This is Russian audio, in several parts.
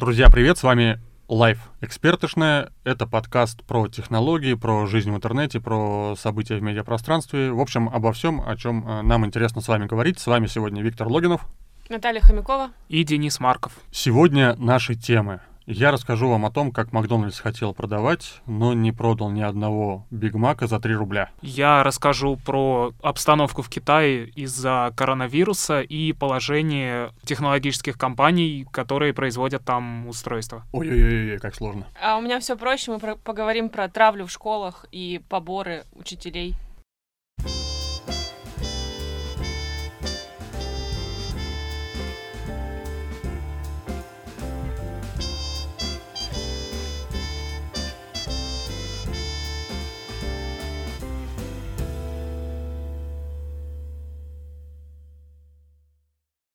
Друзья, привет, с вами Life Экспертышная. Это подкаст про технологии, про жизнь в интернете, про события в медиапространстве. В общем, обо всем, о чем э, нам интересно с вами говорить. С вами сегодня Виктор Логинов. Наталья Хомякова. И Денис Марков. Сегодня наши темы. Я расскажу вам о том, как Макдональдс хотел продавать, но не продал ни одного Биг Мака за 3 рубля. Я расскажу про обстановку в Китае из-за коронавируса и положение технологических компаний, которые производят там устройства. Ой-ой-ой, как сложно. А у меня все проще. Мы про- поговорим про травлю в школах и поборы учителей.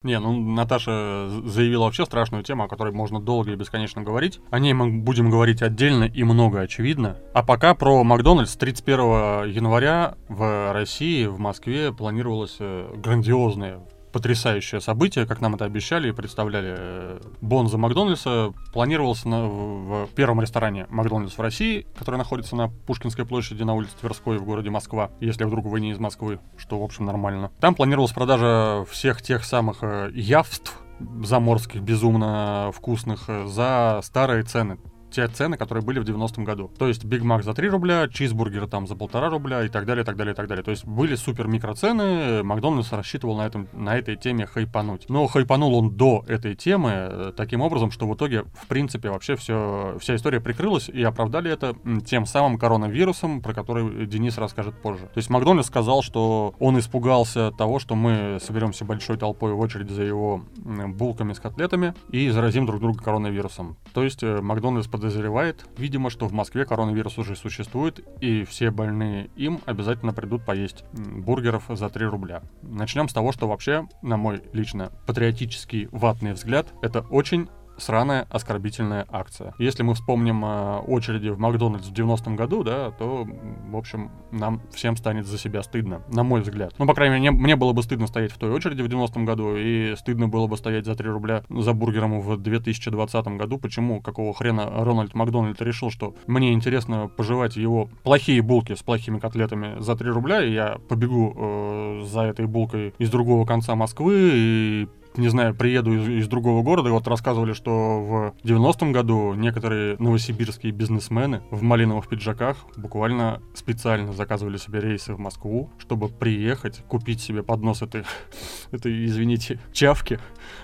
Не, ну Наташа заявила вообще страшную тему, о которой можно долго и бесконечно говорить. О ней мы будем говорить отдельно и много очевидно. А пока про Макдональдс 31 января в России, в Москве планировалось э, грандиозное потрясающее событие, как нам это обещали и представляли. Э, Бонза Макдональдса планировался на, в первом ресторане Макдональдс в России, который находится на Пушкинской площади на улице Тверской в городе Москва, если вдруг вы не из Москвы, что, в общем, нормально. Там планировалась продажа всех тех самых э, явств заморских, безумно вкусных, э, за старые цены те цены, которые были в 90-м году. То есть Биг Мак за 3 рубля, чизбургер там за полтора рубля и так далее, так далее, так далее. То есть были супер микроцены, Макдональдс рассчитывал на, этом, на этой теме хайпануть. Но хайпанул он до этой темы э, таким образом, что в итоге, в принципе, вообще все, вся история прикрылась и оправдали это тем самым коронавирусом, про который Денис расскажет позже. То есть Макдональдс сказал, что он испугался того, что мы соберемся большой толпой в очередь за его булками с котлетами и заразим друг друга коронавирусом. То есть э, Макдональдс под подозревает, видимо, что в Москве коронавирус уже существует, и все больные им обязательно придут поесть бургеров за 3 рубля. Начнем с того, что вообще, на мой лично патриотический ватный взгляд, это очень сраная оскорбительная акция. Если мы вспомним э, очереди в Макдональдс в 90-м году, да, то, в общем, нам всем станет за себя стыдно, на мой взгляд. Ну, по крайней мере, мне, мне было бы стыдно стоять в той очереди в 90-м году, и стыдно было бы стоять за 3 рубля за бургером в 2020 году. Почему? Какого хрена Рональд Макдональд решил, что мне интересно пожевать его плохие булки с плохими котлетами за 3 рубля, и я побегу э, за этой булкой из другого конца Москвы и не знаю, приеду из, из другого города, вот рассказывали, что в 90-м году некоторые новосибирские бизнесмены в малиновых пиджаках буквально специально заказывали себе рейсы в Москву, чтобы приехать, купить себе поднос этой, этой извините, чавки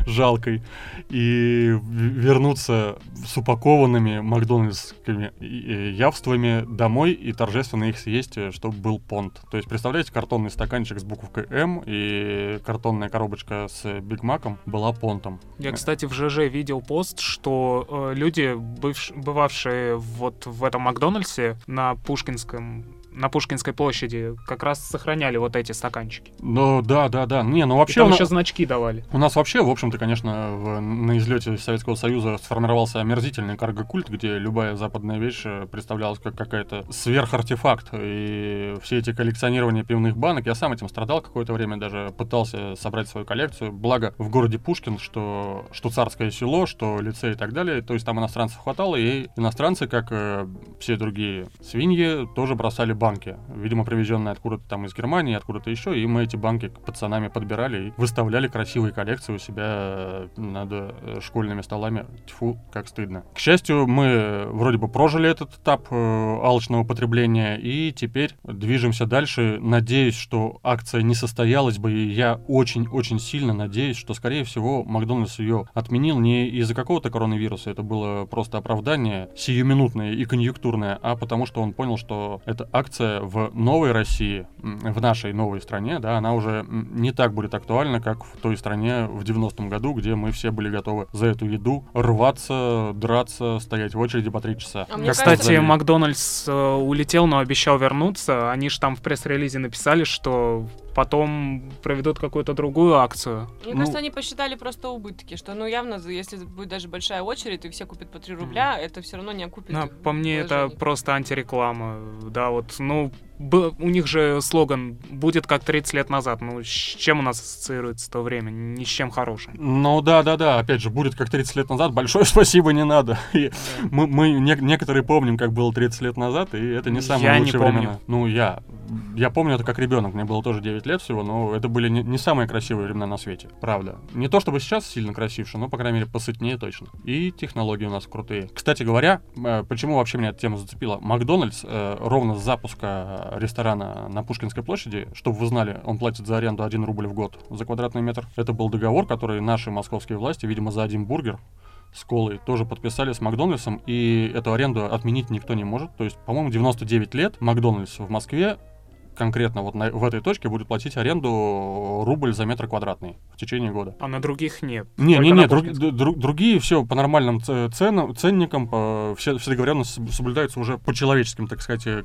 жалкой и вернуться с упакованными макдональдскими явствами домой и торжественно их съесть, чтобы был понт. То есть, представляете, картонный стаканчик с буковкой М и картонная коробочка с Биг Мак Маком была понтом. Я, кстати, в ЖЖ видел пост, что э, люди, бывш, бывавшие вот в этом Макдональдсе на Пушкинском на Пушкинской площади как раз сохраняли вот эти стаканчики. Ну да, да, да. Не, ну вообще. И там у нас... еще значки давали. У нас вообще, в общем-то, конечно, в, на излете Советского Союза сформировался омерзительный карго-культ, где любая западная вещь э, представлялась как какая-то сверхартефакт. И все эти коллекционирования пивных банок, я сам этим страдал какое-то время, даже пытался собрать свою коллекцию. Благо в городе Пушкин, что, что царское село, что лицей и так далее. То есть там иностранцев хватало, и иностранцы, как э, все другие свиньи, тоже бросали банки, видимо, привезенные откуда-то там из Германии, откуда-то еще, и мы эти банки пацанами подбирали и выставляли красивые коллекции у себя э, над э, школьными столами. Тьфу, как стыдно. К счастью, мы вроде бы прожили этот этап э, алчного потребления, и теперь движемся дальше. Надеюсь, что акция не состоялась бы, и я очень-очень сильно надеюсь, что, скорее всего, Макдональдс ее отменил не из-за какого-то коронавируса, это было просто оправдание сиюминутное и конъюнктурное, а потому что он понял, что эта акция акция в новой России, в нашей новой стране, да, она уже не так будет актуальна, как в той стране в 90-м году, где мы все были готовы за эту еду рваться, драться, стоять в очереди по три часа. А Кстати, кажется... Макдональдс э, улетел, но обещал вернуться. Они же там в пресс-релизе написали, что потом проведут какую-то другую акцию. Мне Ну- кажется, они посчитали просто убытки, что, ну, явно, если будет даже большая очередь, и все купят по 3 рубля, это все равно не окупит их по мне, это вложений. просто антиреклама. Да, вот, ну, б- у них же слоган «будет как 30 лет назад». Ну, с чем у нас ассоциируется то время? Ни с чем хорошим. Ну да, да, да, опять же, будет как 30 лет назад, большое спасибо не надо. И мы, мы не- некоторые помним, как было 30 лет назад, и это не самые Я не лучшие помню. времена. Ну, я. Я помню это как ребенок, мне было тоже 9 лет всего, но это были не, не самые красивые времена на свете, правда. Не то чтобы сейчас сильно красивше, но, по крайней мере, посытнее точно. И технологии у нас крутые. Кстати говоря, э, почему вообще меня эта тема зацепила? Макдональдс э, ровно с запуска ресторана на Пушкинской площади, чтобы вы знали, он платит за аренду 1 рубль в год за квадратный метр. Это был договор, который наши московские власти, видимо, за один бургер с колой тоже подписали с Макдональдсом, и эту аренду отменить никто не может. То есть, по-моему, 99 лет Макдональдс в Москве конкретно вот на- в этой точке будет платить аренду рубль за метр квадратный в течение года. А на других нет. Не, Только не, не, друг- друг- другие все по нормальным ценам, ценникам, по, все, все договоренности соб- соблюдаются уже по человеческим, так сказать, э,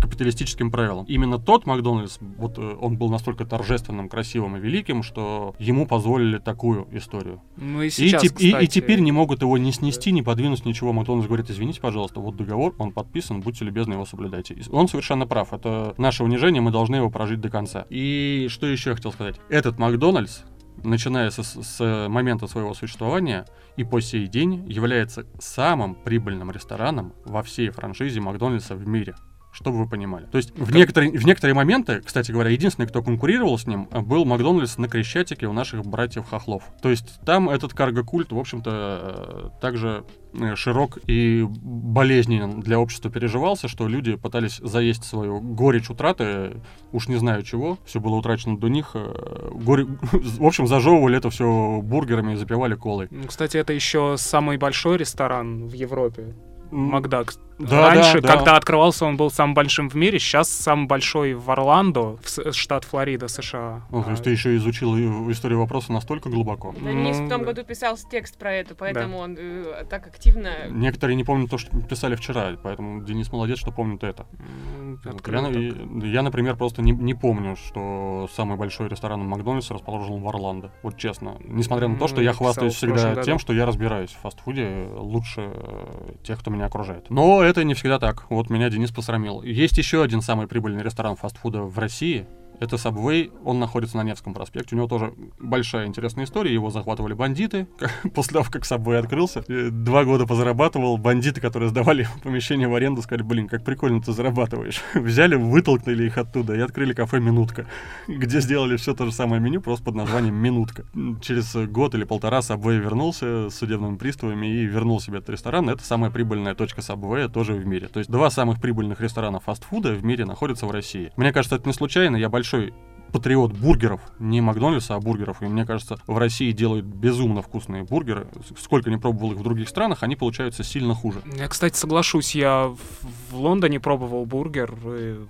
капиталистическим правилам. Именно тот Макдональдс, вот э, он был настолько торжественным, красивым и великим, что ему позволили такую историю. Ну и И, сейчас, и- и кстати, теперь не могут его не снести, не подвинуть, ничего. Макдональдс говорит, извините, пожалуйста, вот договор, он подписан, будьте любезны, его соблюдайте. И он совершенно прав. Это наше унижение, мы должны его прожить до конца. И что еще я хотел сказать? Этот Макдональдс, начиная с, с момента своего существования и по сей день, является самым прибыльным рестораном во всей франшизе Макдональдса в мире. Чтобы вы понимали. То есть в, некоторые, в некоторые моменты, кстати говоря, единственный, кто конкурировал с ним, э, был Макдональдс на Крещатике у наших братьев Хохлов. То есть там этот карго-культ, в общем-то, э, также э, широк и болезненен для общества переживался, что люди пытались заесть свою горечь утраты, уж не знаю чего, все было утрачено до них. горе- В общем, зажевывали это все бургерами и запивали колой. Ну, Кстати, это еще самый большой ресторан в Европе. Макдак. Да, Раньше, да, да. когда открывался, он был самым большим в мире. Сейчас самый большой в Орландо, в штат Флорида, США. О, то есть А, ты еще изучил историю вопроса настолько глубоко. Денис в Ну, том да. году писал текст про это, поэтому он э, так активно... Некоторые не помнят то, что писали вчера, поэтому Денис молодец, что помнит это. открыл Я, так. я, например, просто не, не помню, что самый большой ресторан Макдональдса расположен в Орландо. Вот честно. Несмотря на то, что я хвастаюсь в всегда тем, что я разбираюсь в фастфуде лучше э, тех, кто меня окружает. Но это не всегда так. Вот меня Денис посрамил. Есть еще один самый прибыльный ресторан фастфуда в России. Это Subway, он находится на Невском проспекте. У него тоже большая интересная история. Его захватывали бандиты. После того, как Subway открылся, два года позарабатывал. Бандиты, которые сдавали помещение в аренду, сказали, блин, как прикольно ты зарабатываешь. Взяли, вытолкнули их оттуда и открыли кафе «Минутка», где сделали все то же самое меню, просто под названием «Минутка». Через год или полтора Subway вернулся с судебными приставами и вернул себе этот ресторан. Это самая прибыльная точка Subway тоже в мире. То есть два самых прибыльных ресторана фастфуда в мире находятся в России. Мне кажется, это не случайно. Я большой патриот бургеров, не Макдональдса, а бургеров. И мне кажется, в России делают безумно вкусные бургеры. Сколько не пробовал их в других странах, они получаются сильно хуже. Я, кстати, соглашусь, я в Лондоне пробовал бургер. и,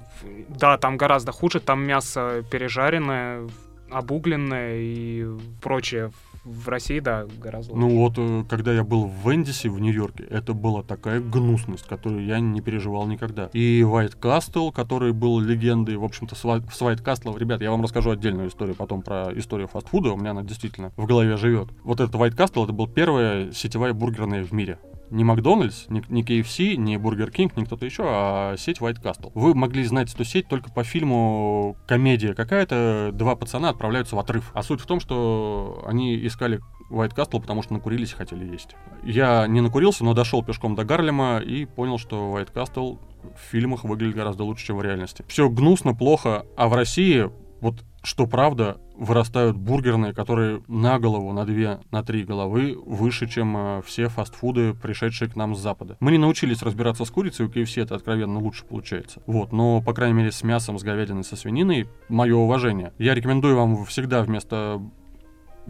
да, там гораздо хуже, там мясо пережаренное, обугленное и прочее. В России, да, гораздо лучше. Ну вот, э, когда я был в Вендисе в Нью-Йорке, это была такая гнусность, которую я не переживал никогда. И White Castle, который был легендой, в общем-то, с White Castle, ребят, я вам расскажу отдельную историю потом про историю фастфуда, у меня она действительно в голове живет. Вот этот White Castle, это был первая сетевая бургерная в мире. Не Макдональдс, не, не KFC, не Burger King, не кто-то еще, а сеть White Castle. Вы могли знать эту сеть только по фильму комедия какая-то, два пацана отправляются в отрыв. А суть в том, что они искали White Castle, потому что накурились и хотели есть. Я не накурился, но дошел пешком до Гарлема и понял, что White Castle в фильмах выглядит гораздо лучше, чем в реальности. Все гнусно, плохо, а в России, вот что правда, вырастают бургерные, которые на голову, на две, на три головы выше, чем э, все фастфуды, пришедшие к нам с Запада. Мы не научились разбираться с курицей, у KFC это откровенно лучше получается. Вот, но, по крайней мере, с мясом, с говядиной, со свининой, мое уважение. Я рекомендую вам всегда вместо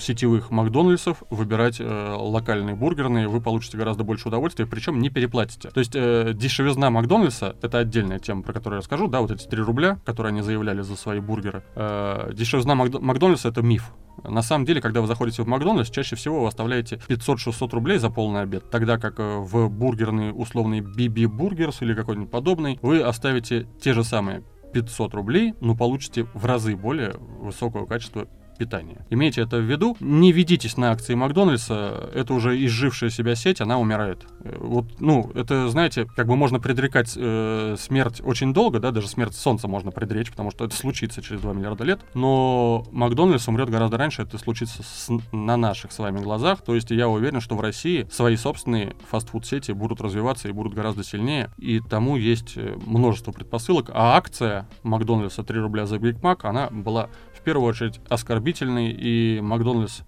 сетевых Макдональдсов выбирать э, локальные бургерные, вы получите гораздо больше удовольствия, причем не переплатите. То есть э, дешевизна Макдональдса, это отдельная тема, про которую я расскажу, да, вот эти 3 рубля, которые они заявляли за свои бургеры. Э, дешевизна Макдо- Макдональдса это миф. На самом деле, когда вы заходите в Макдональдс, чаще всего вы оставляете 500-600 рублей за полный обед, тогда как э, в бургерный условный BB Burgers или какой-нибудь подобный, вы оставите те же самые 500 рублей, но получите в разы более высокого качества питания. Имейте это в виду. Не ведитесь на акции Макдональдса. Это уже изжившая себя сеть, она умирает. Э, Вот, ну, это, знаете, как бы можно предрекать э, смерть очень долго, да, даже смерть Солнца можно предречь, потому что это случится через 2 миллиарда лет. Но Макдональдс умрет гораздо раньше, это случится с- на наших с вами глазах. То есть я уверен, что в России свои собственные фастфуд-сети будут развиваться и будут гораздо сильнее. И тому есть э, множество предпосылок. А акция Макдональдса 3 рубля за Биг Мак, она была первую очередь оскорбительной, и Макдональдс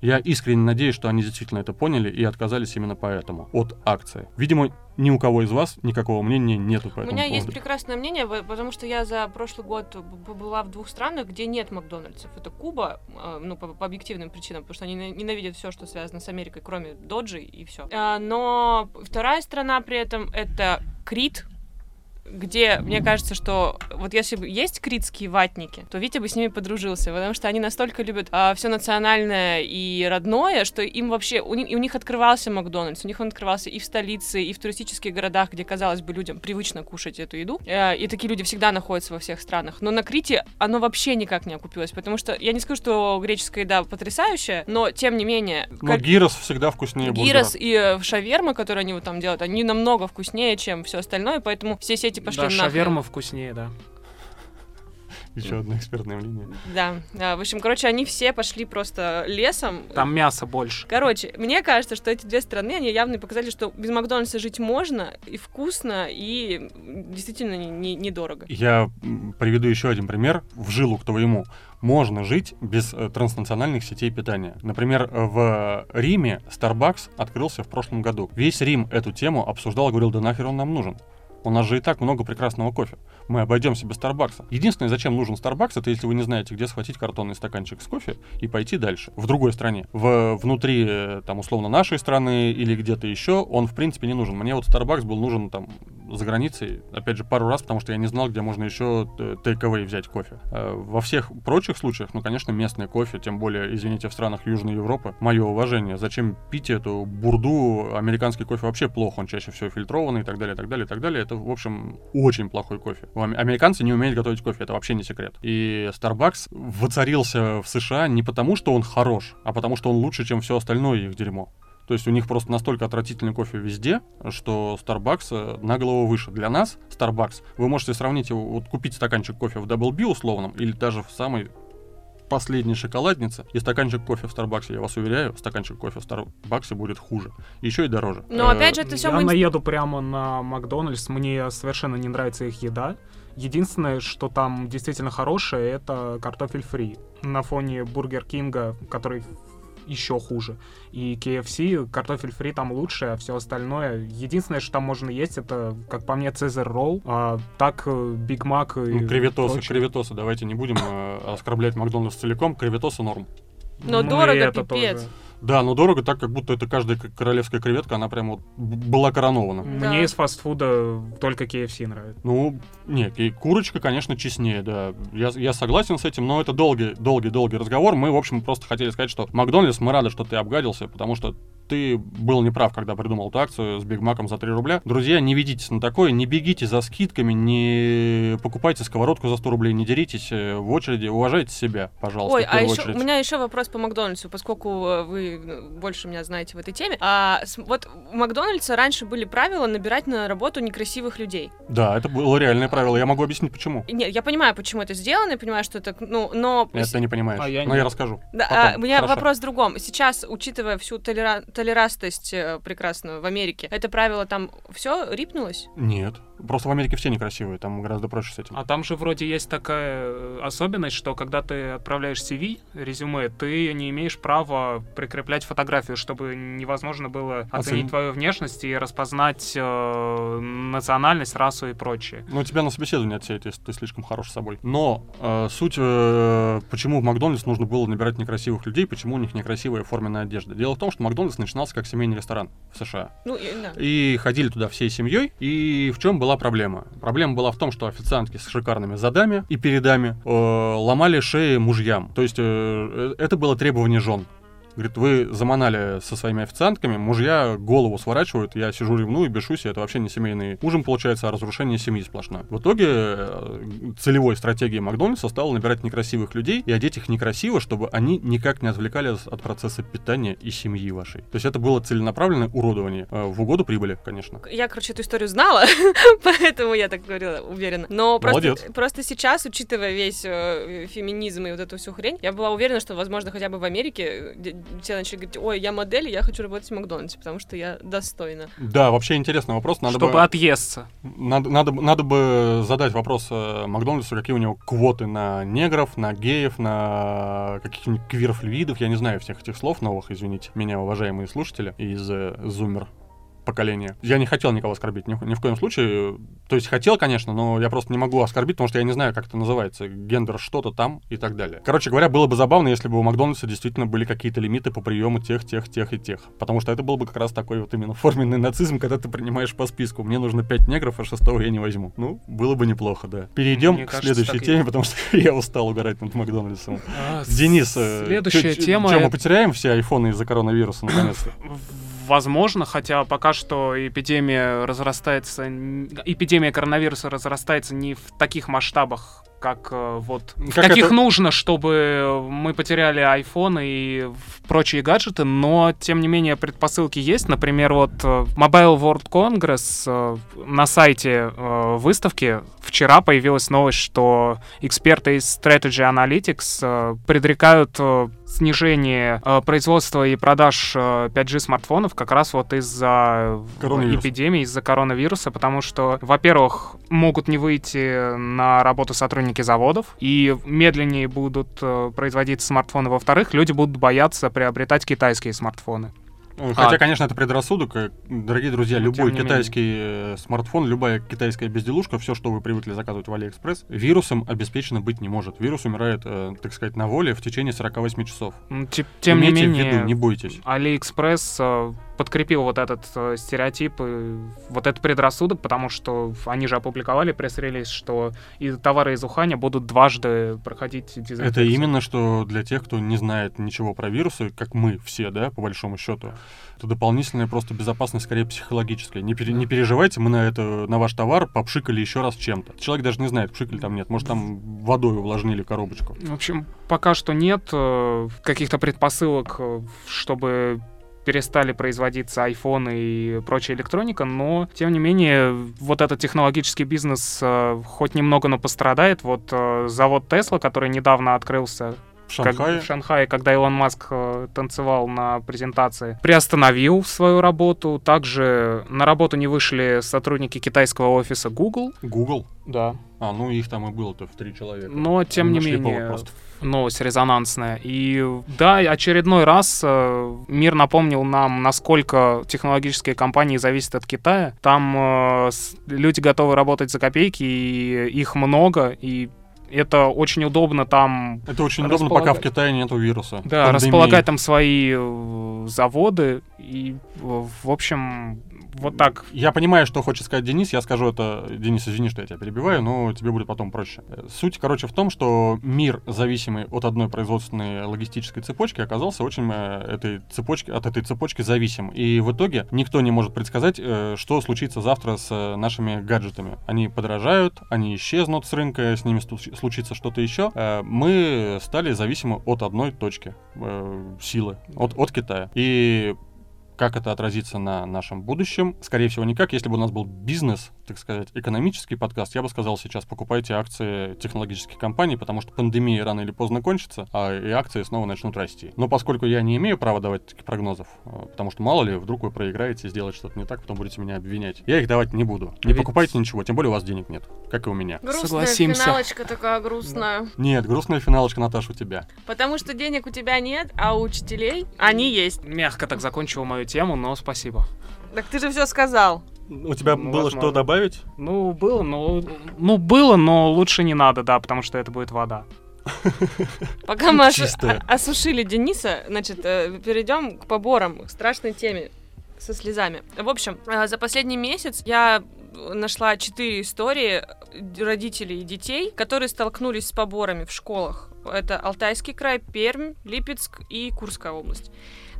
я искренне надеюсь, что они действительно это поняли и отказались именно поэтому от акции. Видимо, ни у кого из вас никакого мнения нету по У этому меня поводу. есть прекрасное мнение, потому что я за прошлый год б- побыла в двух странах, где нет Макдональдсов. Это Куба, э, ну, по, по объективным причинам, потому что они не- ненавидят все, что связано с Америкой, кроме Доджи и все. Но вторая страна при этом это Крит, где, мне кажется, что вот если бы есть критские ватники, то Витя бы с ними подружился, потому что они настолько любят все национальное и родное, что им вообще, у, них- и у них открывался Макдональдс, у них он открывался и в столице, и в туристических городах, где, казалось бы, людям привычно кушать эту еду. Э, И такие люди всегда находятся во всех странах. Но на Крите оно вообще никак не окупилось, потому что я не скажу, что греческая еда потрясающая, но тем не менее... Но как- гирос всегда вкуснее Гирос бургера. и э, шаверма, которые они вот там делают, они намного вкуснее, чем все остальное, поэтому все сети пошли Да, нахрен. шаверма вкуснее, да. Еще одно экспертное мнение. Да, в общем, короче, они все пошли просто лесом. Там мяса больше. Короче, мне кажется, что эти две страны, они явно показали, что без Макдональдса жить можно, и вкусно, и действительно не- не- недорого. Я приведу еще один пример в жилу к твоему. Можно жить без э, транснациональных сетей питания. Например, в Риме Starbucks открылся в прошлом году. Весь Рим эту тему обсуждал, говорил, да нахер он нам нужен. У нас же и так много прекрасного кофе. Мы обойдемся без Старбакса. Единственное, зачем нужен Старбакс, это если вы не знаете, где схватить картонный стаканчик с кофе и пойти дальше. В другой стране. В, внутри, э, там, условно, нашей страны или где-то еще, он, в принципе, не нужен. Мне вот Starbucks был нужен, там, за границей, опять же, пару раз, потому что я не знал, где можно еще тейк-эвэй взять кофе. Э, Во всех прочих случаях, ну, конечно, местный кофе, тем более, извините, в странах Южной Европы, мое уважение. Зачем пить эту бурду? Американский кофе вообще плохо, он чаще всего фильтрованный и так далее, и так далее, и так далее. Это, в общем, очень плохой кофе. Американцы не умеют готовить кофе, это вообще не секрет. И Starbucks воцарился в США не потому, что он хорош, а потому, что он лучше, чем все остальное их дерьмо. То есть у них просто настолько отвратительный кофе везде, что Starbucks э, на голову выше. Для нас Starbucks, вы можете сравнить его, вот купить стаканчик кофе в Double B условном, или даже в самой последней шоколаднице, и стаканчик кофе в Starbucks, я вас уверяю, стаканчик кофе в Starbucks будет хуже. Еще и дороже. Но Э, опять же, это все Я наеду прямо на Макдональдс, мне совершенно не нравится их еда. Единственное, что там действительно хорошее, это картофель фри. На фоне Burger King'а, который еще хуже. И KFC, картофель фри там лучше, а все остальное... Единственное, что там можно есть, это, как по мне, Цезарь ролл. А так э, Биг Мак и Ну, креветосы, прочее. креветосы, давайте не будем э, оскорблять Макдональдс целиком, креветосы норм. Но Ну, дорого, это пипец. тоже. Да, но дорого так, как будто это каждая королевская креветка, она прям вот была коронована. Да. Мне из фастфуда только KFC нравится. Ну, нет, и курочка, конечно, честнее, да. Я, я согласен с этим, но это долгий, долгий, долгий разговор. Мы, в общем, просто хотели сказать, что Макдональдс, мы рады, что ты обгадился, потому что ты был неправ, когда придумал эту акцию с Биг Маком за 3 рубля. Друзья, не ведитесь на такое, не бегите за скидками, не покупайте сковородку за 100 рублей, не деритесь э, в очереди, уважайте себя, пожалуйста, Ой, в а еще очередь. у меня еще вопрос по Макдональдсу, поскольку э, вы ну, больше меня знаете в этой теме. А, вот у Макдональдса раньше были правила набирать на работу некрасивых людей. Да, это было реальное правило, я могу объяснить, почему. Нет, я понимаю, почему это сделано, я понимаю, что это, ну, но... Это ты не понимаешь, А я но не- я расскажу. Да, Потом, а, у меня хорошо. вопрос в другом. Сейчас, учитывая всю толера... толерастость э, прекрасную в Америке, это правило там все рипнулось? Нет, просто в Америке все некрасивые, там гораздо проще с этим. А там же вроде есть такая э, особенность, что когда ты отправляешь CV, резюме, ты не имеешь права прикреплять фотографию, чтобы невозможно было Оценить. оценить твою внешность и распознать э, национальность, расу и прочее. Ну, тебя на собеседование отсеют, если ты слишком хорош с собой. Но э, суть, э, почему в Макдональдс нужно было набирать некрасивых людей, почему у них некрасивая форменная одежда. Дело в том, что Макдональдс начинался как семейный ресторан в США. Ну, и- да. И ходили туда всей семьей. И в чем была проблема? Проблема была в том, что официантки с шикарными задами и передами э, ломали шеи мужьям. То есть э, э, это было требование жен. Говорит, вы заманали со своими официантками, мужья голову сворачивают, я сижу ревную, бешусь, и это вообще не семейный ужин получается, а разрушение семьи сплошное. В итоге э, целевой стратегией Макдональдса стало набирать некрасивых людей и одеть их некрасиво, чтобы они никак не отвлекали от процесса питания и семьи вашей. То есть это было целенаправленное уродование э, в угоду прибыли, конечно. Я, короче, эту историю знала, поэтому я так говорила уверенно. Но просто, просто сейчас, учитывая весь э, феминизм и вот эту всю хрень, я была уверена, что, возможно, хотя бы в Америке все начали говорить, ой, я модель, я хочу работать в Макдональдсе, потому что я достойна. Да, вообще интересный вопрос. Надо Чтобы бы, отъесться. Надо, надо, надо бы задать вопрос э, Макдональдсу, какие у него квоты на негров, на геев, на каких-нибудь квирфлюидов, я не знаю всех этих слов новых, извините меня, уважаемые слушатели из э, Зумер поколения. Я не хотел никого оскорбить, ни, ни в коем случае. То есть хотел, конечно, но я просто не могу оскорбить, потому что я не знаю, как это называется. Гендер что-то там и так далее. Короче говоря, было бы забавно, если бы у Макдональдса действительно были какие-то лимиты по приему тех, тех, тех и тех. Потому что это был бы как раз такой вот именно форменный нацизм, когда ты принимаешь по списку. Мне нужно пять негров, а шестого я не возьму. Ну, было бы неплохо, да. Перейдем Мне к кажется, следующей теме, и... потому что я устал угорать над Макдональдсом. А, Денис, э, следующая тема... Чем мы потеряем все айфоны из-за коронавируса наконец-то? Возможно, хотя пока что эпидемия разрастается, эпидемия коронавируса разрастается не в таких масштабах, как э, вот как каких это... нужно, чтобы мы потеряли iPhone и прочие гаджеты, но тем не менее предпосылки есть. Например, вот э, Mobile World Congress э, на сайте выставки вчера появилась новость, что эксперты из Strategy Analytics предрекают снижение э, производства и продаж э, 5G смартфонов как раз вот из-за эпидемии, из-за коронавируса, потому что, во-первых, могут не выйти на работу сотрудники заводов, и медленнее будут э, производиться смартфоны. Во-вторых, люди будут бояться приобретать китайские смартфоны. Ну, хотя, а, конечно, это предрассудок. Э, дорогие друзья, любой китайский менее. Э, смартфон, любая китайская безделушка, все, что вы привыкли заказывать в Алиэкспресс, вирусом обеспечено быть не может. Вирус умирает, э, так сказать, на воле в течение 48 часов. Тем Имейте не менее, в виду, не бойтесь. Алиэкспресс э, подкрепил вот этот э, стереотип, э, вот этот предрассудок, потому что они же опубликовали пресс-релиз, что и товары из Уханя будут дважды проходить дезинфекцию. Это именно что для тех, кто не знает ничего про вирусы, как мы все, да, по большому счету, это дополнительная просто безопасность, скорее психологическая. Не, пере, не переживайте, мы на это, на ваш товар попшикали еще раз чем-то. Человек даже не знает, пшикали там нет, может там водой увлажнили коробочку. В общем, пока что нет э, каких-то предпосылок, чтобы перестали производиться iPhone и прочая электроника, но, тем не менее, вот этот технологический бизнес э, хоть немного, но пострадает. Вот э, завод Tesla, который недавно открылся в Шанхае? Как, в Шанхае, когда Илон Маск э, танцевал на презентации, приостановил свою работу. Также на работу не вышли сотрудники китайского офиса Google. Google? Да. А, ну их там и было-то в три человека. Но, тем не менее, новость резонансная. И да, очередной раз э, мир напомнил нам, насколько технологические компании зависят от Китая. Там э, люди готовы работать за копейки, и их много, и это очень удобно там... Это очень удобно, пока в Китае нету вируса. Да, пандемии. располагать там свои э, заводы. И, в общем, вот так. Я понимаю, что хочет сказать Денис. Я скажу это... Денис, извини, что я тебя перебиваю, но тебе будет потом проще. Суть, короче, в том, что мир, зависимый от одной производственной логистической цепочки, оказался очень э, этой цепочки, от этой цепочки зависим. И в итоге никто не может предсказать, э, что случится завтра с э, нашими гаджетами. Они подорожают, они исчезнут с рынка, с ними случится что-то еще. Мы стали зависимы от одной точки силы, от, от Китая. И как это отразится на нашем будущем? Скорее всего, никак. Если бы у нас был бизнес, так сказать, экономический подкаст, я бы сказал сейчас, покупайте акции технологических компаний, потому что пандемия рано или поздно кончится, а и акции снова начнут расти. Но поскольку я не имею права давать таких прогнозов, э, потому что мало ли, вдруг вы проиграете, сделать что-то не так, потом будете меня обвинять. Я их давать не буду. Не Ведь... покупайте ничего, тем более у вас денег нет, как и у меня. Грустная Согласимся. финалочка такая грустная. Нет, грустная финалочка, Наташа, у тебя. Потому что денег у тебя нет, а у учителей они есть. Мягко так закончил мою тему, но спасибо. Так ты же все сказал. У тебя ну, было возможно. что добавить? Ну, было, но... Ну, было, но лучше не надо, да, потому что это будет вода. Пока мы осушили Дениса, значит, э, перейдем к поборам, к страшной теме со слезами. В общем, э, за последний месяц я нашла четыре истории родителей и детей, которые столкнулись с поборами в школах Это Алтайский край, Пермь, Липецк и Курская область.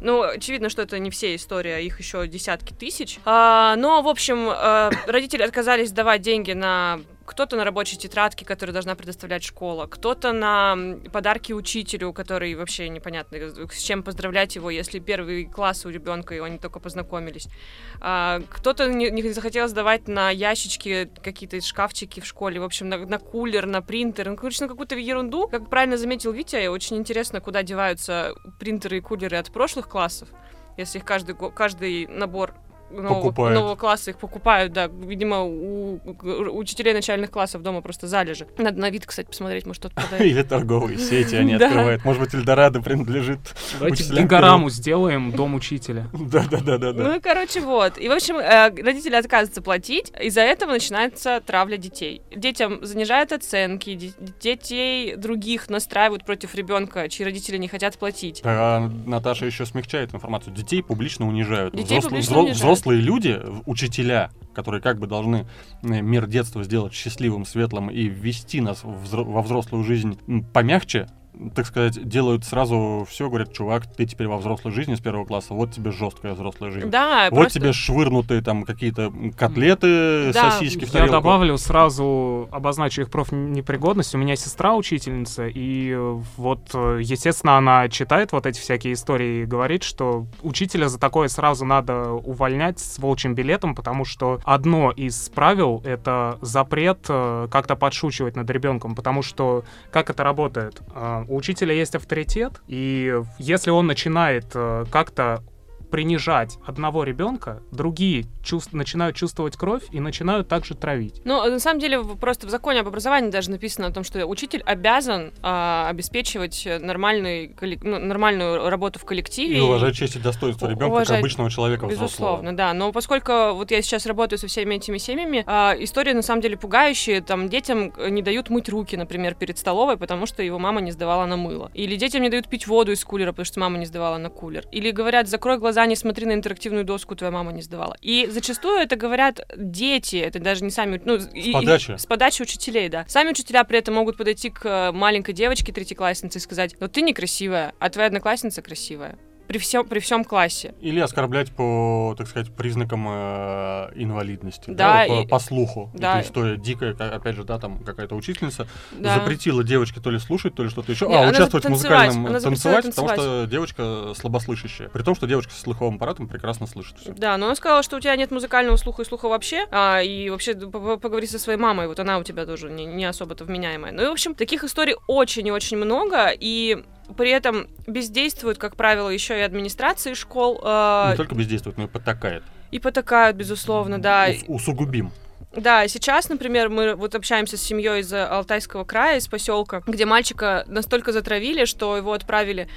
Ну, очевидно, что это не все истории, а их еще десятки тысяч. А, но, в общем, а, родители отказались давать деньги на кто-то на рабочей тетрадке, которую должна предоставлять школа, кто-то на подарки учителю, который вообще непонятно, с чем поздравлять его, если первый класс у ребенка, и они только познакомились. А, кто-то не, не захотел сдавать на ящички какие-то шкафчики в школе, в общем, на, на кулер, на принтер, ну, короче, на какую-то ерунду. Как правильно заметил Витя, очень интересно, куда деваются принтеры и кулеры от прошлых классов если их каждый, каждый набор нового, покупают. нового класса их покупают, да. Видимо, у, у учителей начальных классов дома просто залежи. Надо на вид, кстати, посмотреть, может, что-то продает. Или торговые сети они открывают. Может быть, Эльдорадо принадлежит Давайте гигараму сделаем дом учителя. Да-да-да. Ну и, короче, вот. И, в общем, э, родители отказываются платить, из-за этого начинается травля детей. Детям занижают оценки, детей других настраивают против ребенка, чьи родители не хотят платить. Наташа еще смягчает информацию. Детей публично унижают. Детей публично унижают взрослые люди, учителя, которые как бы должны э, мир детства сделать счастливым, светлым и ввести нас во взрослую жизнь помягче, так сказать, делают сразу все, говорят, чувак, ты теперь во взрослой жизни с первого класса, вот тебе жесткая взрослая жизнь. Да, Вот просто... тебе швырнутые там какие-то котлеты, да. сосиски в тарелку. Я добавлю сразу, обозначу их профнепригодность. У меня сестра учительница, и вот, естественно, она читает вот эти всякие истории и говорит, что учителя за такое сразу надо увольнять с волчьим билетом, потому что одно из правил — это запрет э, как-то подшучивать над ребенком, потому что как это работает? У учителя есть авторитет, и если он начинает э, как-то принижать одного ребенка, другие чувств, начинают чувствовать кровь и начинают также травить. Ну, на самом деле, просто в законе об образовании даже написано о том, что учитель обязан а, обеспечивать нормальный, ну, нормальную работу в коллективе. И уважать честь и достоинство ребенка уважать, как обычного человека Безусловно, да. Но поскольку вот я сейчас работаю со всеми этими семьями, а, история на самом деле пугающая. Там детям не дают мыть руки, например, перед столовой, потому что его мама не сдавала на мыло. Или детям не дают пить воду из кулера, потому что мама не сдавала на кулер. Или говорят, закрой глаза, не смотри на интерактивную доску, твоя мама не сдавала. И зачастую это говорят дети, это даже не сами... Ну, с и, подачи. И, с подачи учителей, да. Сами учителя при этом могут подойти к маленькой девочке третьекласснице и сказать, ну ты некрасивая, а твоя одноклассница красивая при всем, при всем классе. Или оскорблять по, так сказать, признакам э, инвалидности. Да, да и... по, по слуху. Да. Это история дикая, опять же, да, там какая-то учительница да. запретила девочке то ли слушать, то ли что-то еще, а, участвовать в музыкальном она танцевать, танцевать, потому что девочка слабослышащая. При том, что девочка с слуховым аппаратом прекрасно слышит все. Да, но она сказала, что у тебя нет музыкального слуха и слуха вообще, а, и вообще поговори со своей мамой, вот она у тебя тоже не, не особо-то вменяемая. Ну и, в общем, таких историй очень и очень много, и при этом бездействуют, как правило, еще и администрации школ. Э, Не только бездействуют, но и потакает. И потакают, безусловно, да. У- усугубим. Да, сейчас, например, мы вот общаемся с семьей из Алтайского края, из поселка, где мальчика настолько затравили, что его отправили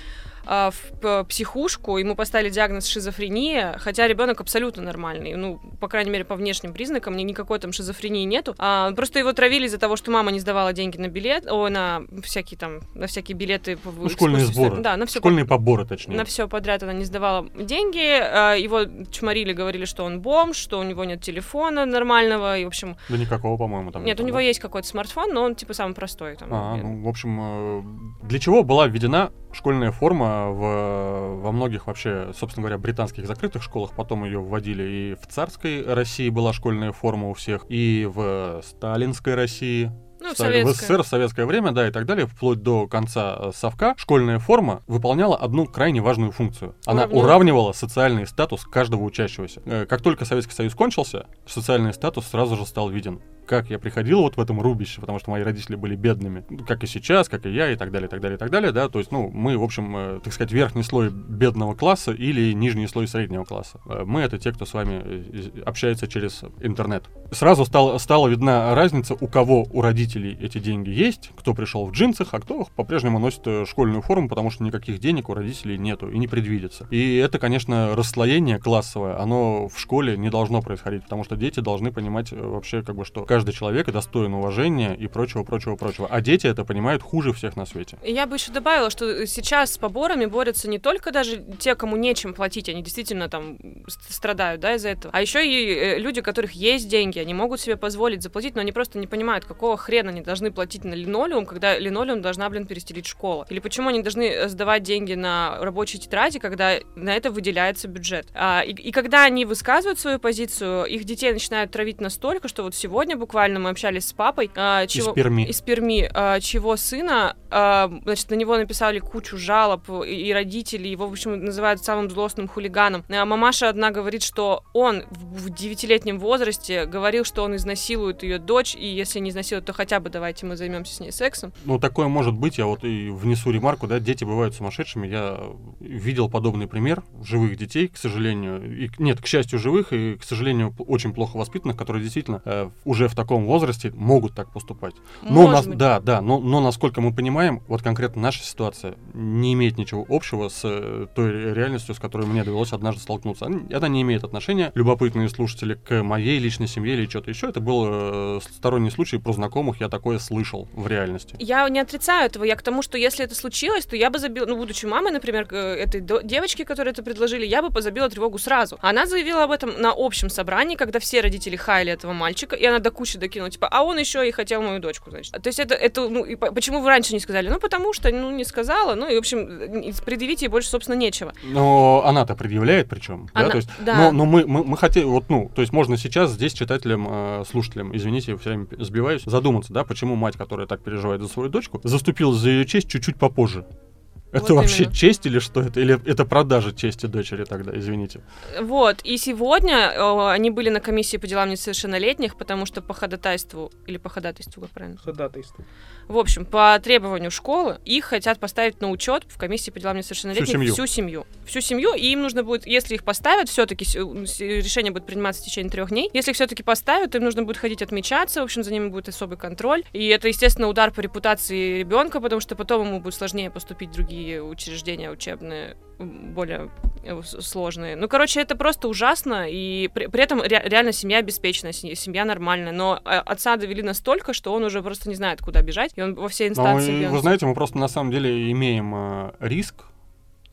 а, в психушку, ему поставили диагноз шизофрения, хотя ребенок абсолютно нормальный, ну, по крайней мере, по внешним признакам, никакой там шизофрении нету. А, просто его травили из-за того, что мама не сдавала деньги на билет, о, на всякие там, на всякие билеты. Ну, школьные сборы. Да, на все Школьные по... поборы, точнее. На все подряд она не сдавала деньги, а, его чморили, говорили, что он бомж, что у него нет телефона нормального, и, в общем... Да никакого, по-моему, там нет. у него есть какой-то смартфон, но он, типа, самый простой. Там, а, ну, в общем, э, для чего была введена школьная форма в, во многих вообще, собственно говоря, британских закрытых школах. Потом ее вводили и в царской России была школьная форма у всех, и в сталинской России. Ну, в, в СССР в советское время, да, и так далее, вплоть до конца э, совка, школьная форма выполняла одну крайне важную функцию. Она Уравнил. уравнивала социальный статус каждого учащегося. Э, как только Советский Союз кончился, социальный статус сразу же стал виден как я приходил вот в этом рубище, потому что мои родители были бедными, как и сейчас, как и я, и так далее, и так далее, и так далее, да, то есть, ну, мы, в общем, э, так сказать, верхний слой бедного класса или нижний слой среднего класса. Э, мы — это те, кто с вами э, общается через интернет. Сразу стал, стала видна разница, у кого у родителей эти деньги есть, кто пришел в джинсах, а кто по-прежнему носит школьную форму, потому что никаких денег у родителей нету и не предвидится. И это, конечно, расслоение классовое, оно в школе не должно происходить, потому что дети должны понимать вообще, как бы, что каждый каждый человек достоин уважения и прочего, прочего, прочего. А дети это понимают хуже всех на свете. Я бы еще добавила, что сейчас с поборами борются не только даже те, кому нечем платить, они действительно там страдают, да, из-за этого, а еще и э, люди, у которых есть деньги, они могут себе позволить заплатить, но они просто не понимают, какого хрена они должны платить на линолеум, когда линолеум должна, блин, перестелить школа. Или почему они должны э, сдавать деньги на рабочие тетради, когда на это выделяется бюджет. А, и, и когда они высказывают свою позицию, их детей начинают травить настолько, что вот сегодня буквально мы общались с папой, а, чего, из Перми, из Перми а, чего сына, а, значит, на него написали кучу жалоб, и, и родители его, в общем, называют самым злостным хулиганом. А мамаша одна говорит, что он в девятилетнем возрасте говорил, что он изнасилует ее дочь, и если не изнасилует, то хотя бы давайте мы займемся с ней сексом. Ну, такое может быть, я вот и внесу ремарку, да, дети бывают сумасшедшими, я видел подобный пример живых детей, к сожалению, и, нет, к счастью, живых, и, к сожалению, очень плохо воспитанных, которые действительно э, уже в таком возрасте могут так поступать. Но нас, да, да, но, но насколько мы понимаем, вот конкретно наша ситуация не имеет ничего общего с э, той реальностью, с которой мне довелось однажды столкнуться. Она не имеет отношения, любопытные слушатели, к моей личной семье или что-то еще. Это был э, сторонний случай про знакомых, я такое слышал в реальности. Я не отрицаю этого, я к тому, что если это случилось, то я бы забила, ну, будучи мамой, например, этой девочки, которые это предложили, я бы забила тревогу сразу. Она заявила об этом на общем собрании, когда все родители хаяли этого мальчика, и она до кучи докинула, типа, а он еще и хотел мою дочку, значит. То есть это, это ну, и почему вы раньше не сказали? Ну, потому что, ну, не сказала, ну, и, в общем, предъявить ей больше, собственно, нечего. Но она-то предъявляет причем, она, да? То есть, да. Но, но мы, мы, мы хотели, вот, ну, то есть можно сейчас здесь читателям, э, слушателям, извините, я все время сбиваюсь, задуматься, да, почему мать, которая так переживает за свою дочку, заступила за ее честь чуть-чуть попозже. Это вот вообще именно. честь или что это? Или это продажа чести дочери тогда, извините? Вот, и сегодня о, они были на комиссии по делам несовершеннолетних, потому что по ходатайству, или по ходатайству, как правильно? Ходатайству. В общем, по требованию школы их хотят поставить на учет в комиссии по делам несовершеннолетних всю семью. Всю семью. Всю семью, и им нужно будет, если их поставят, все-таки решение будет приниматься в течение трех дней. Если их все-таки поставят, им нужно будет ходить отмечаться, в общем, за ними будет особый контроль. И это, естественно, удар по репутации ребенка, потому что потом ему будет сложнее поступить в другие другие учреждения учебные более э, сложные. Ну, короче, это просто ужасно, и при, при этом ре, реально семья обеспеченная, семья нормальная, но э, отца довели настолько, что он уже просто не знает, куда бежать, и он во все инстанции... Ну, вы знаете, мы просто на самом деле имеем э, риск,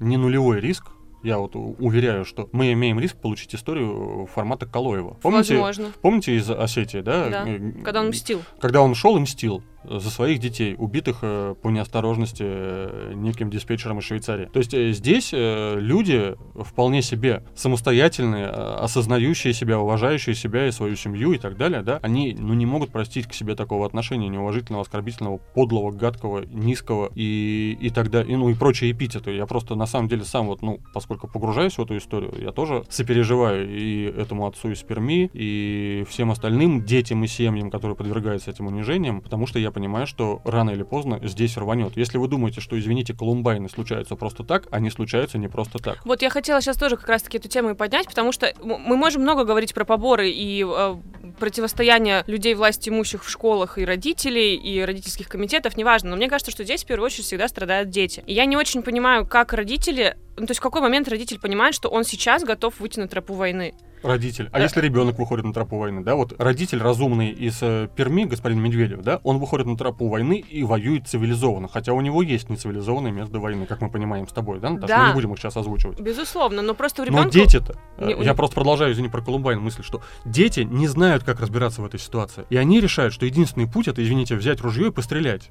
не нулевой риск, я вот уверяю, что мы имеем риск получить историю формата Калоева. Помните, Возможно. Помните из Осетии, да? Да, когда он мстил. Когда он шел и мстил за своих детей, убитых э, по неосторожности э, неким диспетчером из Швейцарии. То есть э, здесь люди вполне себе самостоятельные, осознающие себя, уважающие себя и свою семью и так далее, да, они ну, не могут простить к себе такого отношения неуважительного, оскорбительного, подлого, гадкого, низкого и, и так далее, и, ну и прочие эпитеты. Я просто на самом деле сам вот, ну, поскольку погружаюсь в эту историю, я тоже сопереживаю и этому отцу из Перми, и всем остальным детям и семьям, которые подвергаются этим унижениям, потому что я понимаю, что рано или поздно здесь рванет. Если вы думаете, что, извините, колумбайны случаются просто так, они случаются не просто так. Вот я хотела сейчас тоже как раз-таки эту тему и поднять, потому что мы можем много говорить про поборы и э, противостояние людей власти имущих в школах и родителей, и родительских комитетов, неважно, но мне кажется, что здесь в первую очередь всегда страдают дети. И я не очень понимаю, как родители ну, то есть в какой момент родитель понимает, что он сейчас готов выйти на тропу войны? Родитель. А если ребенок выходит на тропу войны, да, вот родитель разумный из э, Перми, господин Медведев, да, он выходит на тропу войны и воюет цивилизованно, хотя у него есть нецивилизованное место войны, как мы понимаем с тобой, да, Наташа? Да. Мы не будем их сейчас озвучивать. Безусловно, но просто у ребенка... Но дети-то, э, не, я просто продолжаю, извини, про Колумбайн мысль, что дети не знают, как разбираться в этой ситуации, и они решают, что единственный путь это, извините, взять ружье и пострелять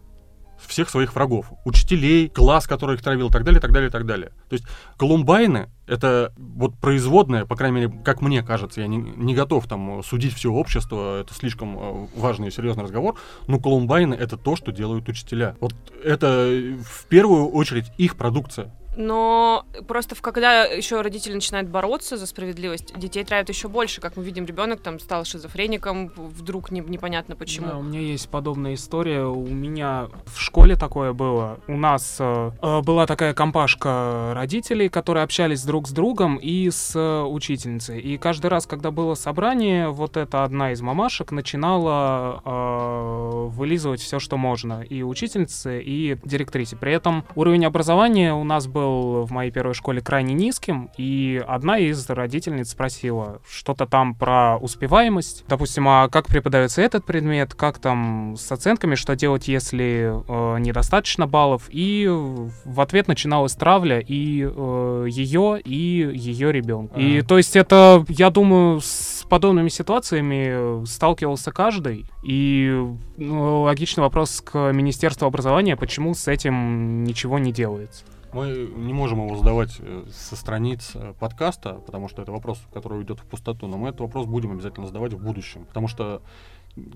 всех своих врагов. Учителей, класс, который их травил, и так далее, и так далее, и так далее. То есть Колумбайны — это вот производная, по крайней мере, как мне кажется, я не, не готов там судить все общество, это слишком э, важный и серьезный разговор, но Колумбайны — это то, что делают учителя. Вот это в первую очередь их продукция но просто в, когда еще родители начинают бороться за справедливость, детей травят еще больше. Как мы видим, ребенок там стал шизофреником, вдруг не, непонятно почему. Да, у меня есть подобная история. У меня в школе такое было. У нас э, э была такая компашка родителей, которые общались друг с другом и с э, учительницей. И каждый раз, когда было собрание, вот эта одна из мамашек начинала э, вылизывать все, что можно. И учительнице, и директрисе. При этом уровень образования у нас был был в моей первой школе крайне низким, и одна из родительниц спросила что-то там про успеваемость. Допустим, а как преподается этот предмет, как там с оценками, что делать, если э, недостаточно баллов. И в ответ начиналась травля и э, ее, и ее ребенка. И то есть это, я думаю, с подобными ситуациями сталкивался каждый. И ну, логичный вопрос к Министерству образования, почему с этим ничего не делается. Мы не можем его задавать э, со страниц э, подкаста, потому что это вопрос, который уйдет в пустоту, но мы этот вопрос будем обязательно задавать в будущем, потому что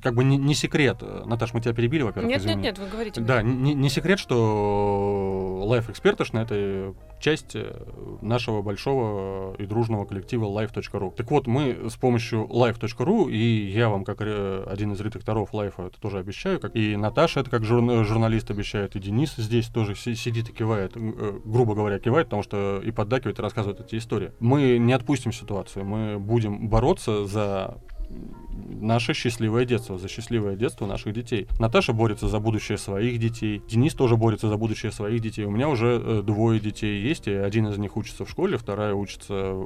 как бы не, не секрет. Наташ, мы тебя перебили, во-первых. Нет, извини. нет, нет, вы говорите. Да, не, не секрет, что Life Expertошна это часть э, нашего большого и дружного коллектива life.ru. Так вот, мы с помощью life.ru, и я вам, как один из редакторов Life, это тоже обещаю, как и Наташа, это как журна- журналист обещает, и Денис здесь тоже си- сидит и кивает, э, грубо говоря, кивает, потому что и поддакивает, и рассказывает эти истории. Мы не отпустим ситуацию, мы будем бороться за наше счастливое детство, за счастливое детство наших детей. Наташа борется за будущее своих детей, Денис тоже борется за будущее своих детей. У меня уже э, двое детей есть, и один из них учится в школе, вторая учится, э,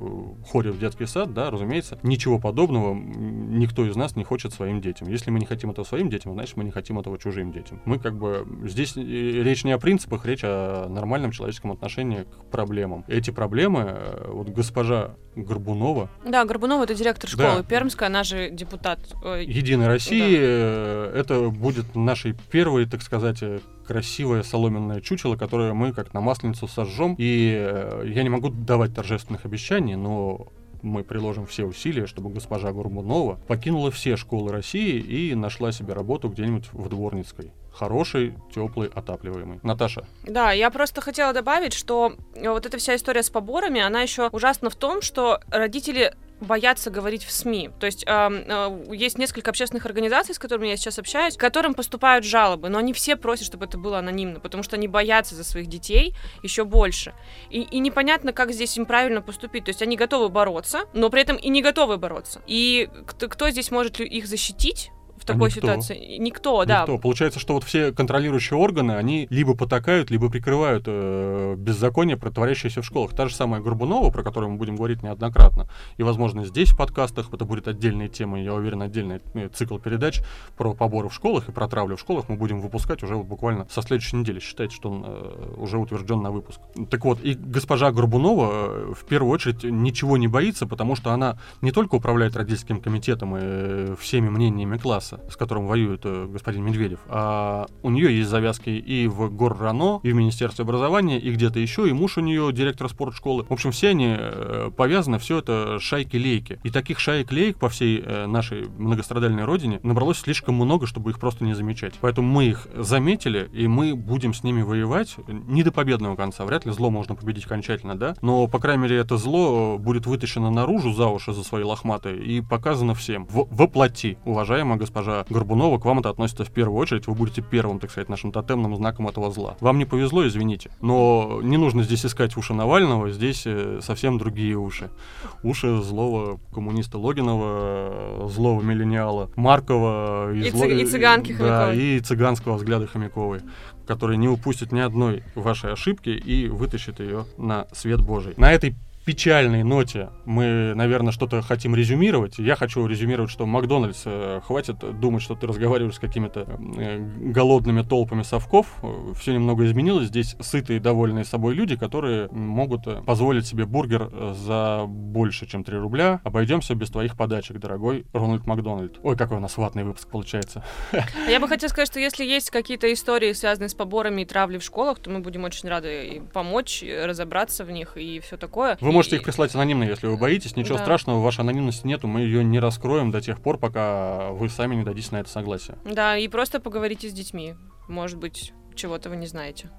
ходит в детский сад, да, разумеется. Ничего подобного никто из нас не хочет своим детям. Если мы не хотим этого своим детям, значит мы не хотим этого чужим детям. Мы как бы здесь э, речь не о принципах, речь о нормальном человеческом отношении к проблемам. Эти проблемы, вот госпожа Горбунова, Да, Горбунова это директор Да. школы Пермская, она же депутат. Э, Единой России э, это будет нашей первой, так сказать, э, красивое соломенное чучело, которое мы как на масленицу сожжем. И э, я не могу давать торжественных обещаний, но мы приложим все усилия, чтобы госпожа Горбунова покинула все школы России и нашла себе работу где-нибудь в Дворницкой. Хороший, теплый, отапливаемый. Наташа, Да, я просто хотела добавить, что вот эта вся история с поборами, она еще ужасна в том, что родители боятся говорить в СМИ. То есть э, есть несколько общественных организаций, с которыми я сейчас общаюсь, к которым поступают жалобы, но они все просят, чтобы это было анонимно, потому что они боятся за своих детей еще больше. И, и непонятно, как здесь им правильно поступить. То есть они готовы бороться, но при этом и не готовы бороться. И кто, кто здесь может их защитить? В такой никто. ситуации никто, да. Никто. Получается, что вот все контролирующие органы, они либо потакают, либо прикрывают э, беззаконие, протворящееся в школах. Та же самая Горбунова, про которую мы будем говорить неоднократно. И, возможно, здесь в подкастах это будет отдельная тема, я уверен, отдельный э, цикл передач про поборы в школах и про травлю в школах мы будем выпускать уже вот буквально со следующей недели. Считайте, что он э, уже утвержден на выпуск. Так вот, и госпожа Горбунова э, в первую очередь ничего не боится, потому что она не только управляет родительским комитетом и э, всеми мнениями класса, с которым воюет э, господин Медведев, а у нее есть завязки и в Горрано, и в Министерстве образования, и где-то еще, и муж у нее директор спортшколы. В общем, все они э, повязаны, все это шайки-лейки. И таких шаек-лейк по всей э, нашей многострадальной родине набралось слишком много, чтобы их просто не замечать. Поэтому мы их заметили, и мы будем с ними воевать не до победного конца. Вряд ли зло можно победить окончательно, да? Но, по крайней мере, это зло будет вытащено наружу за уши за свои лохматые и показано всем. В воплоти, уважаемая госпожа Горбунова, к вам это относится в первую очередь. Вы будете первым, так сказать, нашим тотемным знаком этого зла. Вам не повезло, извините. Но не нужно здесь искать уши Навального, здесь э, совсем другие уши. Уши злого коммуниста Логинова, э, злого миллениала Маркова И зло- цыг- и цыганки да, Хомяковой. и цыганского взгляда Хомяковой который не упустит ни одной вашей ошибки и вытащит ее на свет Божий. На этой печальной ноте мы, наверное, что-то хотим резюмировать. Я хочу резюмировать, что Макдональдс, э, хватит думать, что ты разговариваешь с какими-то э, голодными толпами совков. Все немного изменилось. Здесь сытые, довольные собой люди, которые могут позволить себе бургер э, за больше, чем 3 рубля. Обойдемся без твоих подачек, дорогой Рональд Макдональд. Ой, какой у нас ватный выпуск получается. Я бы хотела сказать, что если есть какие-то истории, связанные с поборами и травлей в школах, то мы будем очень рады помочь, разобраться в них и все такое. Вы можете их прислать анонимно, если вы боитесь. Ничего Да. страшного, вашей анонимности нету, мы ее не раскроем до тех пор, пока вы сами не дадите на это согласие. Да, и просто поговорите с детьми. Может быть, чего-то вы не знаете.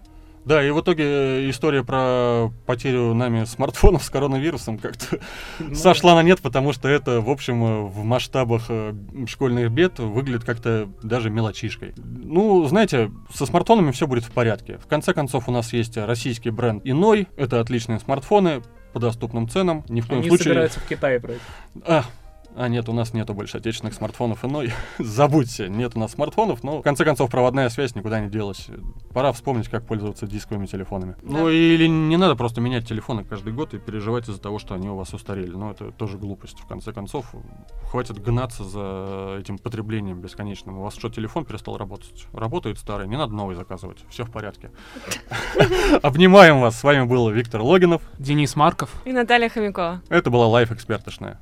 Да, и в итоге э, история про потерю нами смартфонов с коронавирусом как-то Ну, сошла на нет, потому что это, в общем, э, в масштабах э, школьных бед выглядит как-то даже мелочишкой. Ну, знаете, со смартфонами все будет в порядке. В конце концов, у нас есть российский бренд Иной. Это отличные смартфоны по доступным ценам. Ни в коем Они случае... собираются в Китае брать. А, А нет, у нас нету больше отечественных смартфонов иной. Забудьте, нет у нас смартфонов, но в конце концов проводная связь никуда не делась. Пора вспомнить, как пользоваться дисковыми телефонами. Да. Ну или не надо просто менять телефоны каждый год и переживать из-за того, что они у вас устарели. Ну это тоже глупость. В конце концов, хватит гнаться за этим потреблением бесконечным. У вас что, телефон перестал работать? Работает старый, не надо новый заказывать. Все в порядке. Обнимаем вас. С вами был Виктор Логинов. Денис Марков. И Наталья Хомякова. Это была Life Экспертошная.